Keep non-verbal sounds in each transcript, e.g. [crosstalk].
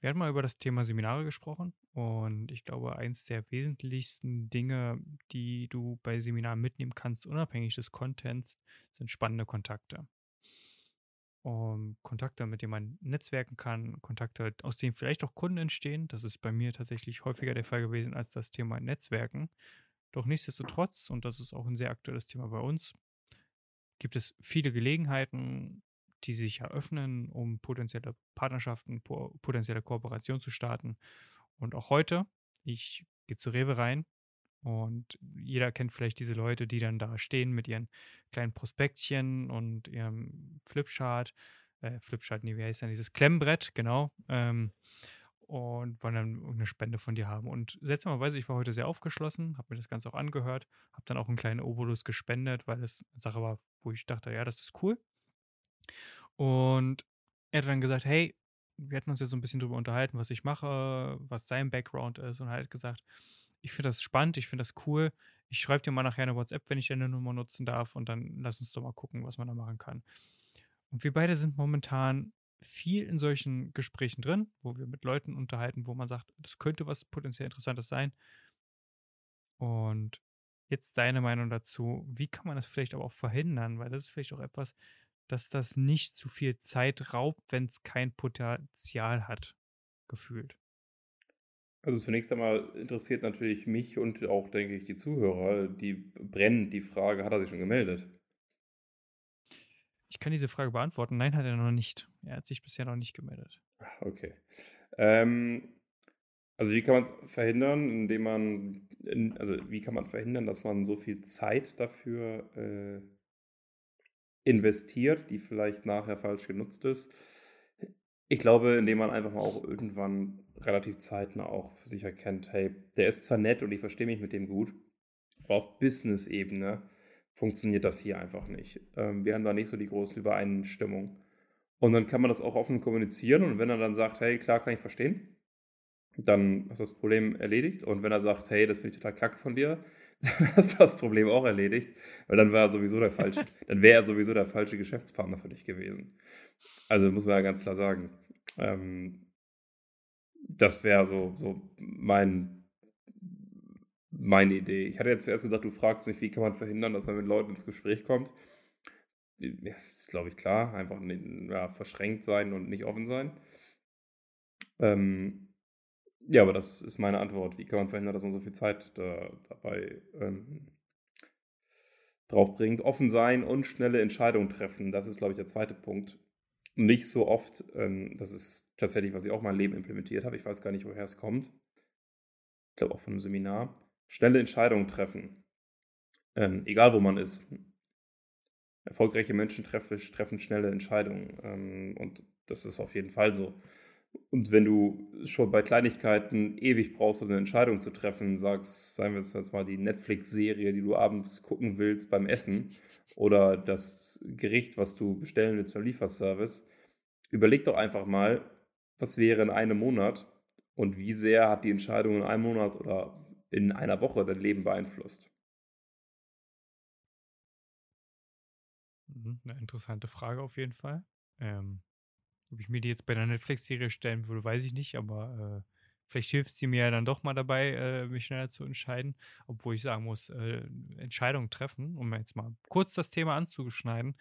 Wir hatten mal über das Thema Seminare gesprochen und ich glaube, eins der wesentlichsten Dinge, die du bei Seminaren mitnehmen kannst, unabhängig des Contents, sind spannende Kontakte. Um, Kontakte, mit denen man netzwerken kann, Kontakte, aus denen vielleicht auch Kunden entstehen. Das ist bei mir tatsächlich häufiger der Fall gewesen als das Thema Netzwerken. Doch nichtsdestotrotz, und das ist auch ein sehr aktuelles Thema bei uns, gibt es viele Gelegenheiten, die sich eröffnen, um potenzielle Partnerschaften, potenzielle Kooperationen zu starten. Und auch heute, ich gehe zu Rewe rein und jeder kennt vielleicht diese Leute, die dann da stehen mit ihren kleinen Prospektchen und ihrem Flipchart, äh, Flipchart, nee, wie heißt denn dieses Klemmbrett, genau. Ähm, und wollen dann eine Spende von dir haben. Und seltsamerweise, ich war heute sehr aufgeschlossen, habe mir das Ganze auch angehört, habe dann auch einen kleinen Obolus gespendet, weil es eine Sache war, wo ich dachte, ja, das ist cool. Und er hat dann gesagt, hey, wir hatten uns ja so ein bisschen drüber unterhalten, was ich mache, was sein Background ist und hat gesagt, ich finde das spannend, ich finde das cool. Ich schreibe dir mal nachher eine WhatsApp, wenn ich deine Nummer nutzen darf und dann lass uns doch mal gucken, was man da machen kann. Und wir beide sind momentan viel in solchen Gesprächen drin, wo wir mit Leuten unterhalten, wo man sagt, das könnte was potenziell Interessantes sein. Und jetzt deine Meinung dazu, wie kann man das vielleicht aber auch verhindern? Weil das ist vielleicht auch etwas, dass das nicht zu viel Zeit raubt, wenn es kein Potenzial hat, gefühlt. Also zunächst einmal interessiert natürlich mich und auch, denke ich, die Zuhörer, die brennen die Frage, hat er sich schon gemeldet? Ich kann diese Frage beantworten. Nein, hat er noch nicht. Er hat sich bisher noch nicht gemeldet. Ah, okay. Ähm, also wie kann man es verhindern, indem man, in, also wie kann man verhindern, dass man so viel Zeit dafür äh, investiert, die vielleicht nachher falsch genutzt ist? Ich glaube, indem man einfach mal auch irgendwann relativ zeitnah auch für sich erkennt, hey, der ist zwar nett und ich verstehe mich mit dem gut, aber auf Business-Ebene funktioniert das hier einfach nicht. Ähm, wir haben da nicht so die große Übereinstimmung. Und dann kann man das auch offen kommunizieren und wenn er dann sagt, hey, klar, kann ich verstehen, dann ist das Problem erledigt. Und wenn er sagt, hey, das finde ich total kacke von dir, [laughs] dann ist das Problem auch erledigt, weil dann war sowieso der falsche, [laughs] dann wäre er sowieso der falsche Geschäftspartner für dich gewesen. Also muss man ja ganz klar sagen. Ähm, das wäre so, so mein meine Idee. Ich hatte jetzt zuerst gesagt, du fragst mich, wie kann man verhindern, dass man mit Leuten ins Gespräch kommt. Ja, ist, glaube ich, klar. Einfach ja, verschränkt sein und nicht offen sein. Ähm, ja, aber das ist meine Antwort. Wie kann man verhindern, dass man so viel Zeit da, dabei ähm, draufbringt? Offen sein und schnelle Entscheidungen treffen. Das ist, glaube ich, der zweite Punkt. Nicht so oft, ähm, das ist tatsächlich, was ich auch in meinem Leben implementiert habe. Ich weiß gar nicht, woher es kommt. Ich glaube auch von einem Seminar Schnelle Entscheidungen treffen. Ähm, egal wo man ist. Erfolgreiche Menschen treffen, treffen schnelle Entscheidungen. Ähm, und das ist auf jeden Fall so. Und wenn du schon bei Kleinigkeiten ewig brauchst, um eine Entscheidung zu treffen, sagst, sagen wir jetzt mal die Netflix-Serie, die du abends gucken willst beim Essen oder das Gericht, was du bestellen willst beim Lieferservice, überleg doch einfach mal, was wäre in einem Monat und wie sehr hat die Entscheidung in einem Monat oder in einer Woche dein Leben beeinflusst? Mhm, eine interessante Frage auf jeden Fall. Ähm, ob ich mir die jetzt bei der Netflix-Serie stellen würde, weiß ich nicht, aber äh, vielleicht hilft sie mir ja dann doch mal dabei, äh, mich schneller zu entscheiden. Obwohl ich sagen muss, äh, Entscheidungen treffen, um jetzt mal kurz das Thema anzuschneiden,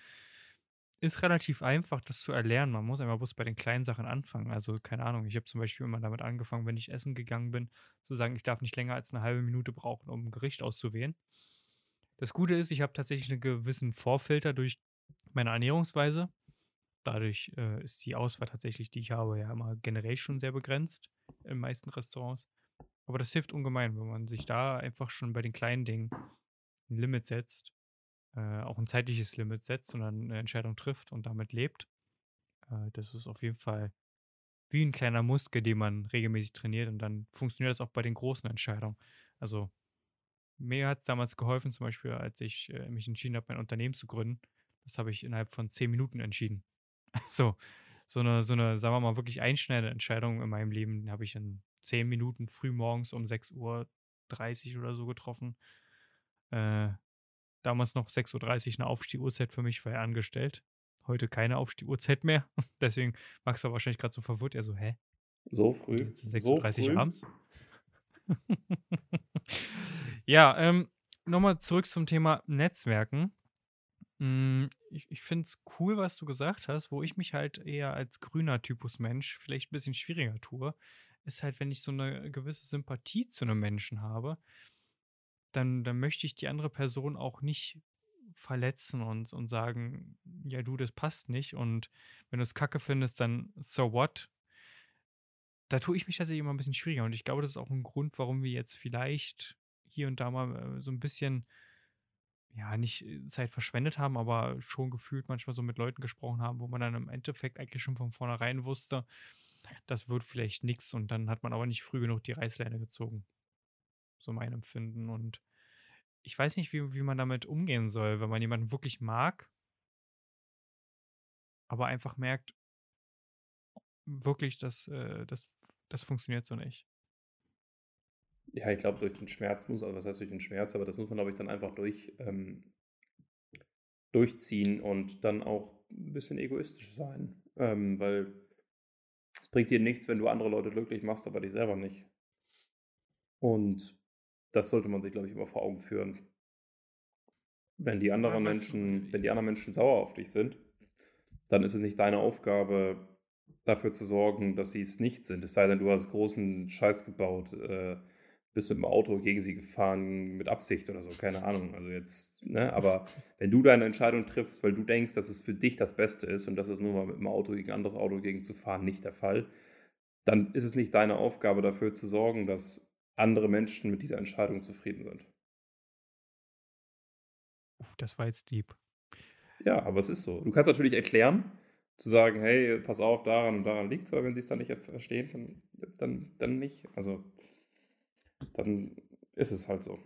ist relativ einfach, das zu erlernen. Man muss einfach bloß bei den kleinen Sachen anfangen. Also, keine Ahnung, ich habe zum Beispiel immer damit angefangen, wenn ich essen gegangen bin, zu sagen, ich darf nicht länger als eine halbe Minute brauchen, um ein Gericht auszuwählen. Das Gute ist, ich habe tatsächlich einen gewissen Vorfilter durch meine Ernährungsweise. Dadurch äh, ist die Auswahl tatsächlich, die ich habe, ja immer generell schon sehr begrenzt in meisten Restaurants. Aber das hilft ungemein, wenn man sich da einfach schon bei den kleinen Dingen ein Limit setzt äh, auch ein zeitliches Limit setzt und dann eine Entscheidung trifft und damit lebt. Äh, das ist auf jeden Fall wie ein kleiner Muskel, den man regelmäßig trainiert und dann funktioniert das auch bei den großen Entscheidungen. Also mir hat es damals geholfen, zum Beispiel, als ich äh, mich entschieden habe, mein Unternehmen zu gründen. Das habe ich innerhalb von zehn Minuten entschieden. [laughs] so, so eine, so eine, sagen wir mal, wirklich einschneidende Entscheidung in meinem Leben habe ich in zehn Minuten früh morgens um 6.30 Uhr oder so getroffen. Äh, Damals noch 6.30 Uhr eine Aufstieguhrzeit für mich, war er angestellt. Heute keine Aufstieguhrzeit mehr. [laughs] Deswegen Max war wahrscheinlich gerade so verwirrt. Er so, hä? So früh? Jetzt ist So 6:30 abends. [laughs] Ja, ähm, noch mal zurück zum Thema Netzwerken. Ich ich finde es cool, was du gesagt hast. Wo ich mich halt eher als grüner Typus Mensch vielleicht 'n bisschen schwieriger tue, ist halt, wenn ich so 'ne gewisse Sympathie zu 'nem Menschen habe dann dann möchte ich die andere Person auch nicht verletzen und und sagen: „Ja, du, das passt nicht und wenn du's Kacke findest, dann so what?“ Da tue ich mich tatsächlich immer 'n bisschen schwieriger und ich glaube, das ist auch 'n Grund, warum wir jetzt vielleicht hier und da mal, äh, so 'n bisschen ja, nicht, äh, Zeit verschwendet haben, aber schon gefühlt manchmal so mit Leuten gesprochen haben, wo man dann im Endeffekt eigentlich schon von vornherein wusste, das wird vielleicht nix und dann hat man aber nicht früh genug die Reißleine gezogen. So mein Empfinden und ich weiß nicht, wie wie man damit umgehen soll, wenn man jemanden wirklich mag aber einfach merkt wirklich, das, äh das das funktioniert so nicht. Ja, ich glaube, durch den Schmerz muss also was heißt durch den Schmerz, aber das muss man, glaube ich, dann einfach durch ähm durchziehen und dann auch 'n bisschen egoistisch sein. Ähm, weil es bringt dir nichts, wenn du andere Leute glücklich machst, aber dich selber nicht. Und das sollte man sich, glaube ich, immer vor Augen führen. Wenn die Ja, anderen was Menschen wenn die anderen Menschen sauer auf dich sind, dann ist es nicht deine Aufgabe, dafür zu sorgen, dass sie's nicht sind. Es sei denn, du hast großen Scheiß gebaut, äh, bist mit'm Auto gegen sie gefahren mit Absicht oder so, keine Ahnung. Also jetzt ne? Aber wenn du deine Entscheidung triffst, weil du denkst, dass es für dich das Beste ist und das ist nun mal mit'm Auto gegen 'n anderes Auto gegenzufahren nicht der Fall, dann ist es nicht deine Aufgabe, dafür zu sorgen, dass andere Menschen mit dieser Entscheidung zufrieden sind. Uff, das war jetzt deep. Ja, aber es ist so. Du kannst natürlich erklären, zu sagen: „Hey, pass auf, daran und daran liegt's“, aber wenn sie's dann nicht verstehen, dann dann dann nicht. Also dann ist es halt so.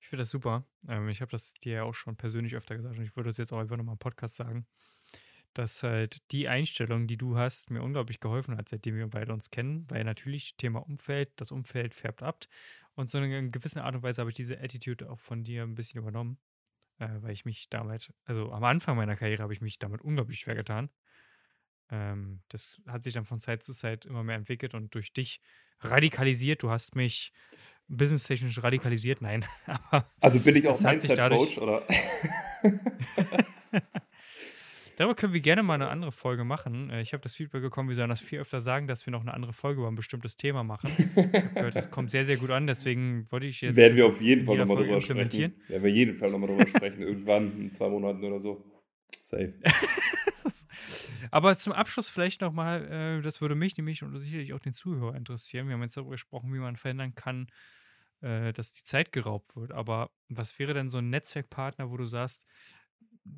Ich finde das super. Ähm, ich habe das dir ja auch schon persönlich öfter gesagt und ich würde das jetzt auch einfach noch mal im Podcast sagen, dass halt die Einstellung, die du hast, mir unglaublich geholfen hat, seitdem wir beide uns kennen, weil natürlich Thema Umfeld das Umfeld färbt ab und so in 'ner gewissen Art und Weise habe ich diese Attitude auch von dir 'n bisschen übernommen, äh, weil ich mich damit also, am Anfang meiner Karriere habe ich mich damit unglaublich schwer getan. Ähm, das hat sich dann von Zeit zu Zeit immer mehr entwickelt und durch dich radikalisiert. Du hast mich businesstechnisch radikalisiert, nein, [laughs] aber Also, bin ich auch Mindset-Coach, oder? [laughs] Darüber können wir gerne mal 'ne andere Folge machen. Äh, ich habe das Feedback bekommen, wir sollen das viel öfter sagen, dass wir noch 'ne andere Folge über 'n bestimmtes Thema machen. Ich habe gehört, das kommt sehr, sehr gut an, deswegen wollte ich jetzt Werden wir auf jeden Fall noch jeder mal Folge drüber sprechen. Werden wir jeden Fall noch mal drüber sprechen, irgendwann in 2 Monaten oder so. Safe. [laughs] Aber zum Abschluss vielleicht noch mal, äh, das würde mich nämlich und sicherlich auch den Zuhörer interessieren. Wir haben jetzt darüber gesprochen, wie man verhindern kann, äh, dass die Zeit geraubt wird. Aber was wäre denn so 'n Netzwerkpartner, wo du sagst: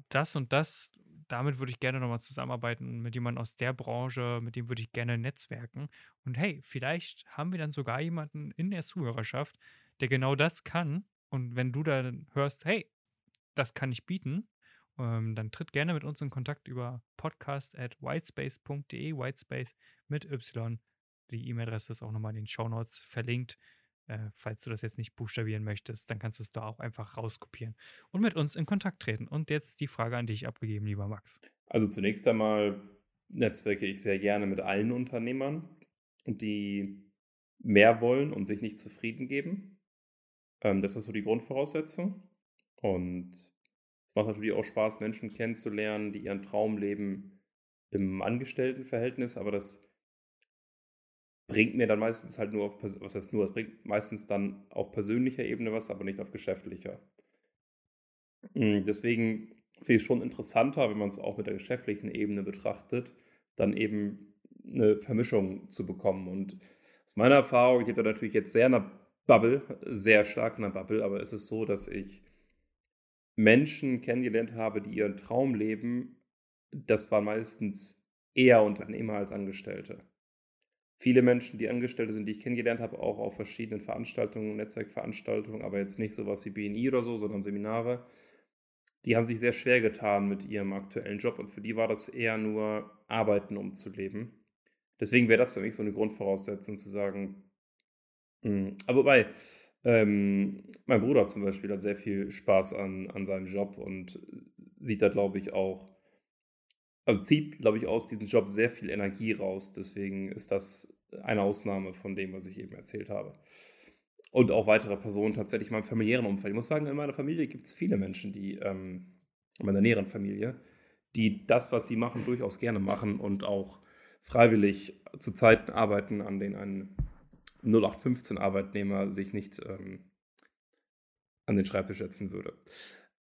„Das und das damit würde ich gerne noch mal zusammenarbeiten mit jemandem aus der Branche, mit dem würde ich gerne netzwerken.“ Und hey, vielleicht haben wir dann sogar jemanden in der Zuhörerschaft, der genau das kann. Und wenn du dann hörst: „Hey, das kann ich bieten“, ähm, dann tritt gerne mit uns in Kontakt über podcast@whitespace.de, Whitespace mit Y. Die E-Mail-Adresse ist auch noch mal in den Shownotes verlinkt. Äh, falls du das jetzt nicht buchstabieren möchtest, dann kannst du's da auch einfach rauskopieren und mit uns in Kontakt treten. Und jetzt die Frage an dich abgegeben, lieber Max. Also, zunächst einmal netzwerke ich sehr gerne mit allen Unternehmern, die mehr wollen und sich nicht zufrieden geben. Ähm, das ist so die Grundvoraussetzung. Und es macht natürlich auch Spaß, Menschen kennenzulernen, die ihren Traum leben im Angestelltenverhältnis, aber das bringt mir dann meistens halt nur auf was heißt nur, es bringt meistens dann auf persönlicher Ebene was, aber nicht auf geschäftlicher. Hm, deswegen finde ich's schon interessanter, wenn man's auch mit der geschäftlichen Ebene betrachtet, dann eben 'ne Vermischung zu bekommen. Und aus meiner Erfahrung, ich lebe da natürlich jetzt sehr in 'ner Bubble, sehr stark in 'ner Bubble, aber es ist so, dass ich Menschen kennengelernt habe, die ihren Traum leben. Das waren meistens eher Unternehmer als Angestellte. Viele Menschen, die Angestellte sind, die ich kennengelernt habe, auch auf verschiedenen Veranstaltungen, Netzwerkveranstaltungen, aber jetzt nicht so was wie BNI oder so, sondern Seminare. Die haben sich sehr schwer getan mit ihrem aktuellen Job und für die war das eher nur Arbeiten, um zu leben. Deswegen wäre das für mich so 'ne Grundvoraussetzung zu sagen hm, aber wobei, ähm, mein Bruder zum Beispiel hat sehr viel Spaß an an seinem Job und sieht da, glaube ich, auch also zieht, glaube ich, aus diesem Job sehr viel Energie raus. Deswegen ist das eine Ausnahme von dem, was ich eben erzählt habe. Und auch weitere Personen tatsächlich in meinem familiären Umfeld. Ich muss sagen, in meiner Familie gibt es viele Menschen, die, ähm, in meiner näheren Familie, die das, was sie machen, durchaus gerne machen und auch freiwillig zu Zeiten arbeiten, an denen ein 0815-Arbeitnehmer sich nicht ähm, an den Schreibtisch setzen würde.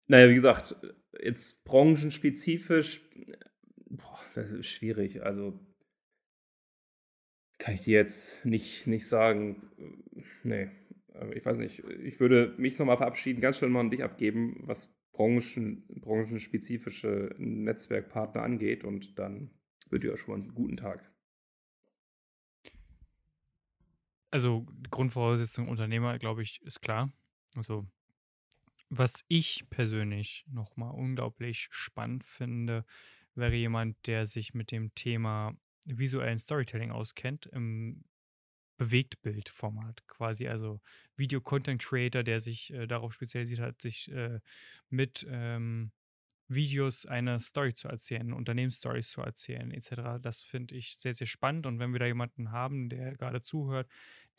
Naja, wie gesagt, jetzt branchenspezifisch, boah, das ist schwierig. Also kann ich dir jetzt nicht, nicht sagen. Nee, ich weiß nicht. Ich würde mich nochmal verabschieden, ganz schnell mal an dich abgeben, was Branchen, branchenspezifische Netzwerkpartner angeht. Und dann wünsche ich euch schon mal einen guten Tag. Also Grundvoraussetzung Unternehmer, glaube ich, ist klar. Also was ich persönlich nochmal unglaublich spannend finde, wäre jemand, der sich mit dem Thema visuellen Storytelling auskennt, im Bewegtbildformat quasi, also Video-Content-Creator, der sich äh, darauf spezialisiert hat, sich äh, mit ähm, Videos eine Story zu erzählen, Unternehmensstories zu erzählen, etc. Das finde ich sehr, sehr spannend. Und wenn wir da jemanden haben, der gerade zuhört,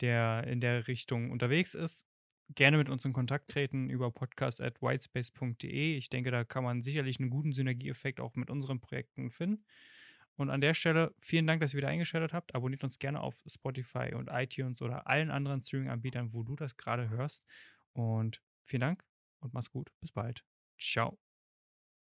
der in der Richtung unterwegs ist, gerne mit uns in Kontakt treten über podcast.whitespace.de. Ich denke, da kann man sicherlich einen guten Synergieeffekt auch mit unseren Projekten finden. Und an der Stelle vielen Dank, dass ihr wieder eingeschaltet habt. Abonniert uns gerne auf Spotify und iTunes oder allen anderen Streaming-Anbietern, wo du das gerade hörst. Und vielen Dank und mach's gut. Bis bald. Ciao.